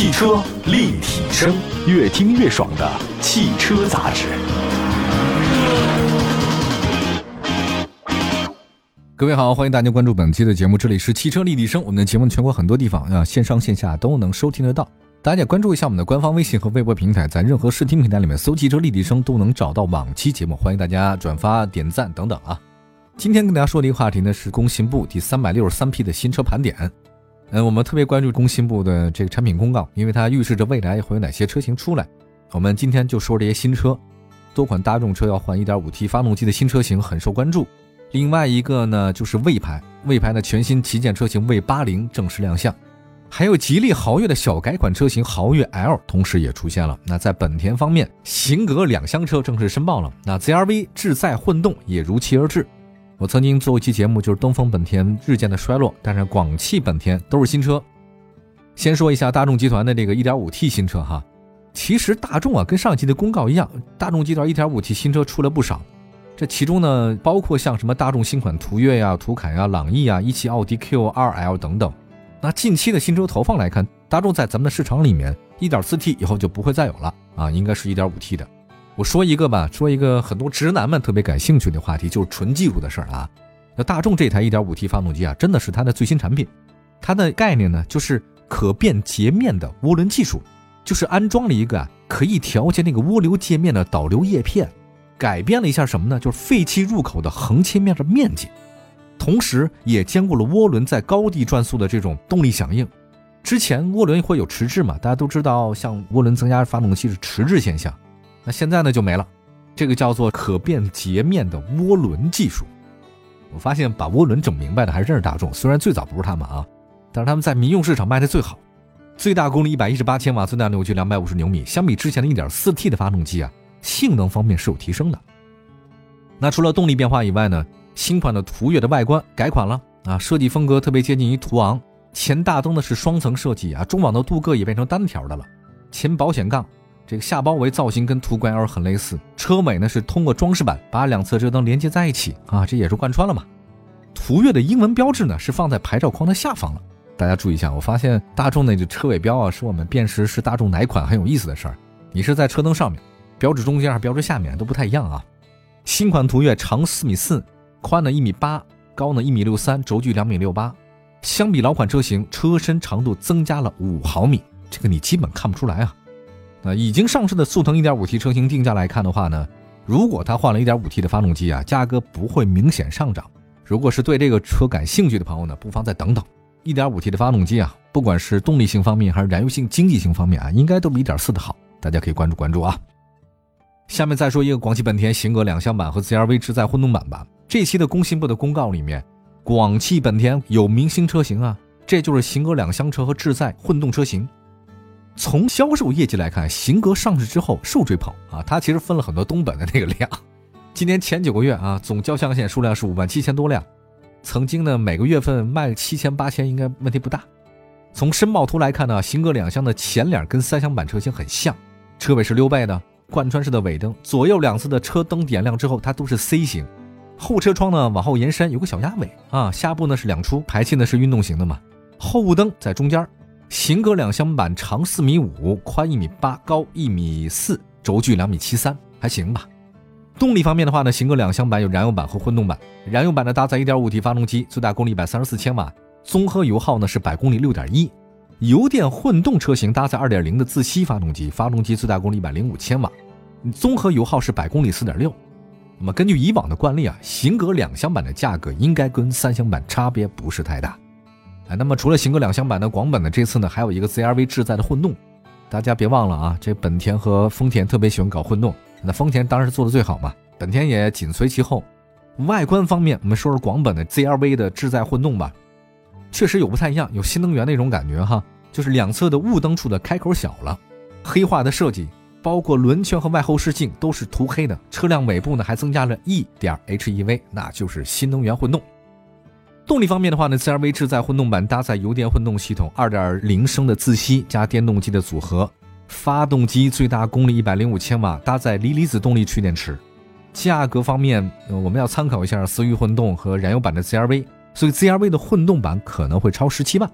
汽车立体声，越听越爽的汽车杂志。各位好，欢迎大家关注本期的节目，这里是汽车立体声。我们的节目全国很多地方啊，线上线下都能收听得到。大家关注一下我们的官方微信和微博平台，在任何视听平台里面搜“汽车立体声”都能找到往期节目。欢迎大家转发、点赞等等啊。今天跟大家说的一个话题呢，是工信部第三百六十三批的新车盘点。嗯，我们特别关注工信部的这个产品公告，因为它预示着未来会有哪些车型出来。我们今天就说这些新车，多款大众车要换 1.5T 发动机的新车型很受关注。另外一个呢，就是魏牌，魏牌的全新旗舰车型魏八零正式亮相，还有吉利豪越的小改款车型豪越 L 同时也出现了。那在本田方面，型格两厢车正式申报了，那 ZR-V 智在混动也如期而至。我曾经做一期节目，就是东风本田日渐的衰落，但是广汽本田都是新车。先说一下大众集团的这个 1.5T 新车哈，其实大众啊跟上一期的公告一样，大众集团 1.5T 新车出了不少。这其中呢，包括像什么大众新款途岳呀、途凯呀、朗逸呀、一汽奥迪 Q2L 等等。那近期的新车投放来看，大众在咱们的市场里面，1.4T 以后就不会再有了啊，应该是一点五 T 的。我说一个吧，说一个很多直男们特别感兴趣的话题，就是纯技术的事儿啊。那大众这台 1.5T 发动机啊，真的是它的最新产品。它的概念呢，就是可变截面的涡轮技术，就是安装了一个可以调节那个涡流界面的导流叶片。改变了一下什么呢？就是废气入口的横切面的面积，同时也兼顾了涡轮在高地转速的这种动力响应。之前涡轮会有迟滞嘛？大家都知道，像涡轮增压发动机是迟滞现象。那现在呢就没了，这个叫做可变截面的涡轮技术。我发现把涡轮整明白的还是大众，虽然最早不是他们啊，但是他们在民用市场卖的最好。最大功率一百一十八千瓦，最大扭矩两百五十牛米，相比之前的一点四 T 的发动机啊。性能方面是有提升的。那除了动力变化以外呢，新款的途岳的外观改款了啊，设计风格特别接近于途昂。前大灯呢是双层设计啊，中网的镀铬也变成单条的了。前保险杠这个下包围造型跟途观 L 很类似。车尾呢是通过装饰板把两侧车灯连接在一起啊，这也是贯穿了嘛。途岳的英文标志呢是放在牌照框的下方了。大家注意一下，我发现大众那个车尾标啊，是我们辨识是大众哪款很有意思的事儿。你是在车灯上面。标志中间还是标志下面都不太一样啊。新款途岳长四米四，宽呢一米八，高呢一米六三，轴距两米六八。相比老款车型，车身长度增加了五毫米，这个你基本看不出来啊。那已经上市的速腾 1.5T 车型定价来看的话呢，如果它换了一点五 T 的发动机啊，价格不会明显上涨。如果是对这个车感兴趣的朋友呢，不妨再等等。1.5T 的发动机啊，不管是动力性方面还是燃油性、经济性方面啊，应该都比1.4的好。大家可以关注关注啊。下面再说一个广汽本田型格两厢版和 ZR-V 智在混动版吧。这期的工信部的公告里面，广汽本田有明星车型啊，这就是型格两厢车和智在混动车型。从销售业绩来看，型格上市之后受追捧啊，它其实分了很多东本的那个量。今年前九个月啊，总交强险数量是五万七千多辆，曾经呢每个月份卖七千八千应该问题不大。从申报图来看呢，型格两厢的前脸跟三厢版车型很像，车尾是溜背的。贯穿式的尾灯，左右两侧的车灯点亮之后，它都是 C 型。后车窗呢往后延伸，有个小鸭尾啊。下部呢是两出，排气呢是运动型的嘛。后雾灯在中间。型格两厢版长四米五，宽一米八，高一米四，轴距两米七三，还行吧。动力方面的话呢，型格两厢版有燃油版和混动版。燃油版呢搭载 1.5T 发动机，最大功率一百三十四千瓦，综合油耗呢是百公里六点一。油电混动车型搭载2.0的自吸发动机，发动机最大功率105千瓦，综合油耗是百公里4.6。那么根据以往的惯例啊，型格两厢版的价格应该跟三厢版差别不是太大。哎，那么除了型格两厢版的广本呢，这次呢还有一个 ZR-V 智在的混动。大家别忘了啊，这本田和丰田特别喜欢搞混动，那丰田当然是做的最好嘛，本田也紧随其后。外观方面，我们说说广本的 ZR-V 的智在混动吧。确实有不太一样，有新能源那种感觉哈，就是两侧的雾灯处的开口小了，黑化的设计，包括轮圈和外后视镜都是涂黑的。车辆尾部呢还增加了 E 点 HEV，那就是新能源混动。动力方面的话呢，CR-V 智在混动版搭载油电混动系统，2.0升的自吸加电动机的组合，发动机最大功率105千瓦，搭载锂离子动力蓄电池。价格方面，我们要参考一下思域混动和燃油版的 CR-V。所以 ZR-V 的混动版可能会超十七万，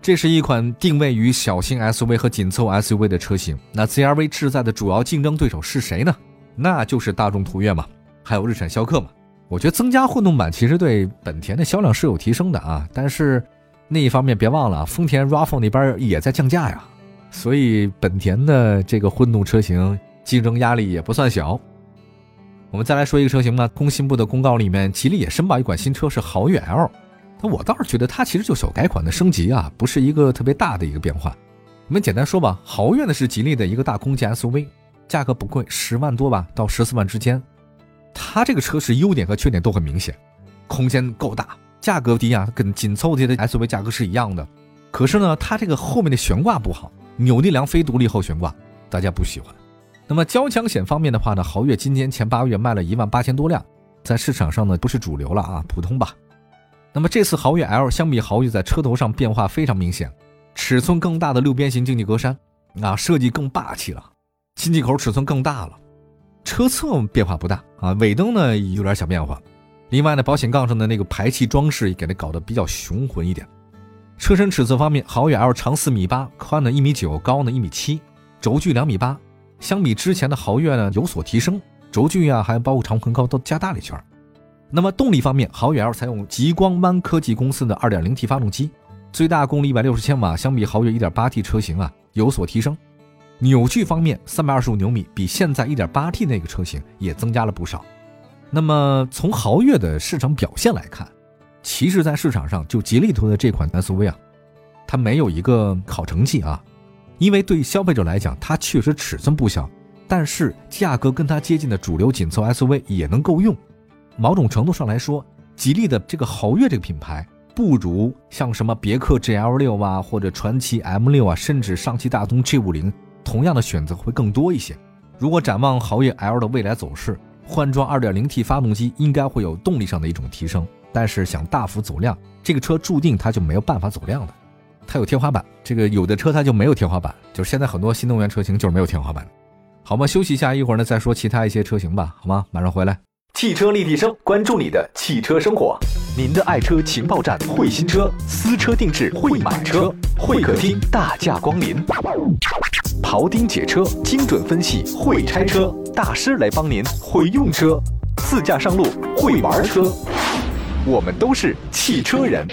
这是一款定位于小型 SUV 和紧凑 SUV 的车型。那 CRV 智在的主要竞争对手是谁呢？那就是大众途岳嘛，还有日产逍客嘛。我觉得增加混动版其实对本田的销量是有提升的啊，但是那一方面别忘了，丰田 RAV4 那边也在降价呀，所以本田的这个混动车型竞争压力也不算小。我们再来说一个车型呢，工信部的公告里面，吉利也申报一款新车是豪越 L。那我倒是觉得它其实就小改款的升级啊，不是一个特别大的一个变化。我们简单说吧，豪越呢是吉利的一个大空间 SUV，价格不贵，十万多吧到十四万之间。它这个车是优点和缺点都很明显，空间够大，价格低啊，跟紧凑级的 SUV 价格是一样的。可是呢，它这个后面的悬挂不好，扭力梁非独立后悬挂，大家不喜欢。那么交强险方面的话呢，豪越今年前八个月卖了一万八千多辆，在市场上呢不是主流了啊，普通吧。那么这次豪越 L 相比豪越在车头上变化非常明显，尺寸更大的六边形进气格栅，啊，设计更霸气了，进气口尺寸更大了，车侧变化不大啊，尾灯呢有点小变化，另外呢，保险杠上的那个排气装饰也给它搞得比较雄浑一点。车身尺寸方面，豪越 L 长四米八，宽呢一米九，高呢一米七，轴距两米八，相比之前的豪越呢有所提升，轴距啊还包括长宽高都加大了一圈。那么动力方面，豪越 L 采用极光湾科技公司的 2.0T 发动机，最大功率160千瓦，相比豪越 1.8T 车型啊有所提升。扭矩方面，325牛米，比现在 1.8T 那个车型也增加了不少。那么从豪越的市场表现来看，其实，在市场上就吉利推的这款 SUV 啊，它没有一个好成绩啊，因为对消费者来讲，它确实尺寸不小，但是价格跟它接近的主流紧凑 SUV 也能够用。某种程度上来说，吉利的这个豪越这个品牌不如像什么别克 GL 六啊，或者传祺 M 六啊，甚至上汽大通 G 五零，同样的选择会更多一些。如果展望豪越 L 的未来走势，换装 2.0T 发动机应该会有动力上的一种提升，但是想大幅走量，这个车注定它就没有办法走量的，它有天花板。这个有的车它就没有天花板，就是现在很多新能源车型就是没有天花板。好吗？休息一下，一会儿呢再说其他一些车型吧，好吗？马上回来。汽车立体声，关注你的汽车生活。您的爱车情报站，会新车，私车定制，会买车，会客厅大驾光临。庖丁解车，精准分析，会拆车大师来帮您，会用车，自驾上路，会玩车。我们都是汽车人。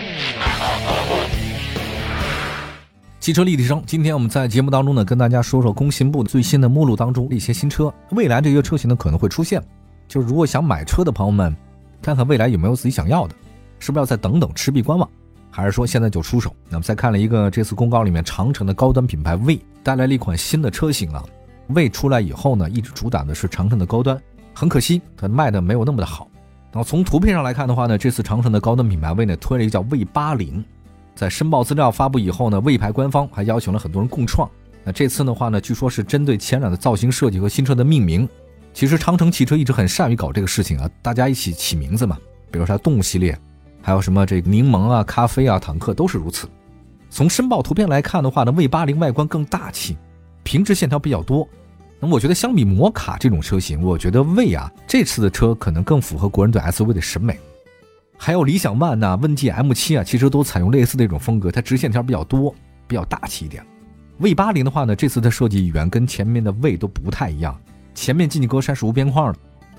汽车立体声，今天我们在节目当中呢，跟大家说说工信部最新的目录当中一些新车，未来这些车型呢可能会出现。就是如果想买车的朋友们，看看未来有没有自己想要的，是不是要再等等，持币观望，还是说现在就出手？那么再看了一个这次公告里面，长城的高端品牌魏带来了一款新的车型啊。魏出来以后呢，一直主打的是长城的高端，很可惜它卖的没有那么的好。然后从图片上来看的话呢，这次长城的高端品牌魏呢推了一个叫魏八零，在申报资料发布以后呢，魏牌官方还邀请了很多人共创。那这次的话呢，据说是针对前脸的造型设计和新车的命名。其实长城汽车一直很善于搞这个事情啊，大家一起起名字嘛，比如说它动物系列，还有什么这个柠檬啊、咖啡啊、坦克都是如此。从申报图片来看的话呢，魏八零外观更大气，平直线条比较多。那么我觉得相比摩卡这种车型，我觉得魏啊这次的车可能更符合国人对 SUV 的审美。还有理想 ONE 呐、问界 M7 啊，其实都采用类似的一种风格，它直线条比较多，比较大气一点。魏八零的话呢，这次的设计语言跟前面的魏都不太一样。前面进气格栅是无边框的，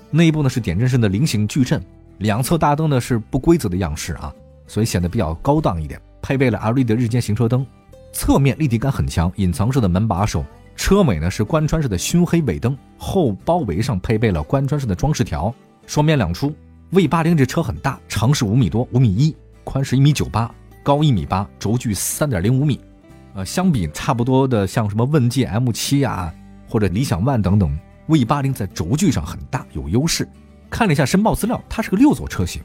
内部呢是点阵式的菱形矩阵，两侧大灯呢是不规则的样式啊，所以显得比较高档一点。配备了 LED 日间行车灯，侧面立体感很强，隐藏式的门把手，车尾呢是贯穿式的熏黑尾灯，后包围上配备了贯穿式的装饰条，双边两出。V 八零这车很大，长是五米多，五米一，宽是一米九八，高一米八，轴距三点零五米，呃，相比差不多的像什么问界 M 七啊，或者理想 ONE 等等。V 八零在轴距上很大，有优势。看了一下申报资料，它是个六座车型。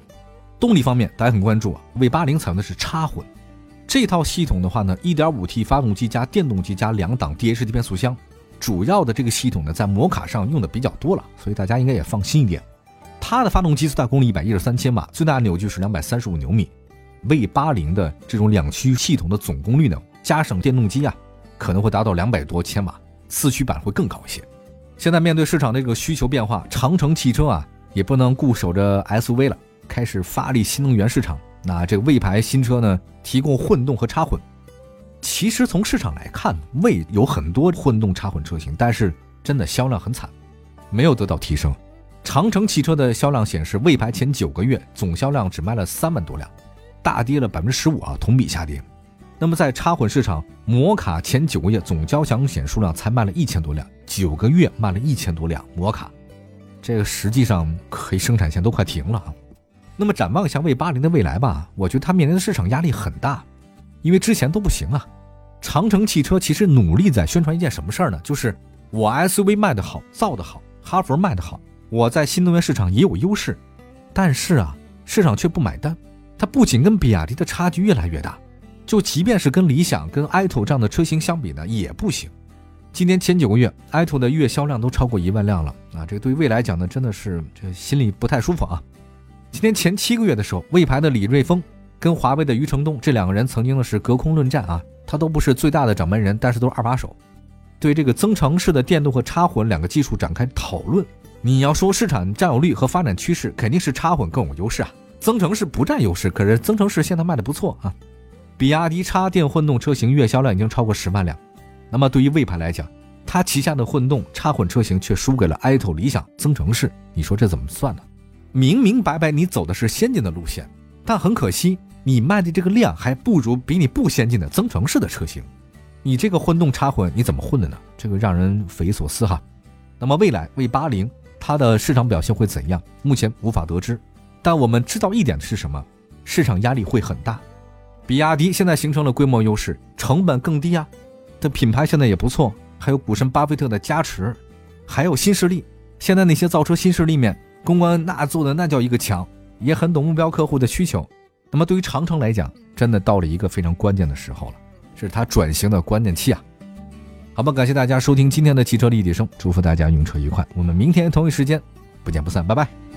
动力方面，大家很关注啊。V 八零采用的是插混，这套系统的话呢，1.5T 发动机加电动机加两档 DHT 变速箱。主要的这个系统呢，在摩卡上用的比较多了，所以大家应该也放心一点。它的发动机最大功率一百一十三千瓦，最大扭矩是两百三十五牛米。V 八零的这种两驱系统的总功率呢，加上电动机啊，可能会达到两百多千瓦，四驱版会更高一些。现在面对市场这个需求变化，长城汽车啊也不能固守着 SUV 了，开始发力新能源市场。那这个魏牌新车呢，提供混动和插混。其实从市场来看，魏有很多混动插混车型，但是真的销量很惨，没有得到提升。长城汽车的销量显示，魏牌前九个月总销量只卖了三万多辆，大跌了百分之十五啊，同比下跌。那么在插混市场，摩卡前九个月总交强险数量才卖了一千多辆，九个月卖了一千多辆摩卡，这个实际上可以生产线都快停了啊。那么展望一下魏八零的未来吧，我觉得它面临的市场压力很大，因为之前都不行啊。长城汽车其实努力在宣传一件什么事儿呢？就是我 SUV 卖得好，造得好，哈弗卖得好，我在新能源市场也有优势。但是啊，市场却不买单，它不仅跟比亚迪的差距越来越大。就即便是跟理想、跟 i t o 这样的车型相比呢，也不行。今年前九个月 i t o 的月销量都超过一万辆了啊！这个对于未来讲呢，真的是这心里不太舒服啊。今年前七个月的时候，魏牌的李瑞峰跟华为的余承东这两个人曾经呢是隔空论战啊，他都不是最大的掌门人，但是都是二把手，对这个增程式的电动和插混两个技术展开讨论。你要说市场占有率和发展趋势，肯定是插混更有优势啊，增程式不占优势。可是增程式现在卖的不错啊。比亚迪插电混动车型月销量已经超过十万辆，那么对于魏牌来讲，它旗下的混动插混车型却输给了 i2、理想、增程式，你说这怎么算呢？明明白白你走的是先进的路线，但很可惜你卖的这个量还不如比你不先进的增程式的车型，你这个混动插混你怎么混的呢？这个让人匪夷所思哈。那么未来 V 八零它的市场表现会怎样？目前无法得知，但我们知道一点的是什么？市场压力会很大。比亚迪现在形成了规模优势，成本更低啊，的品牌现在也不错，还有股神巴菲特的加持，还有新势力。现在那些造车新势力面公关那做的那叫一个强，也很懂目标客户的需求。那么对于长城来讲，真的到了一个非常关键的时候了，是它转型的关键期啊。好吧，感谢大家收听今天的汽车立体声，祝福大家用车愉快。我们明天同一时间不见不散，拜拜。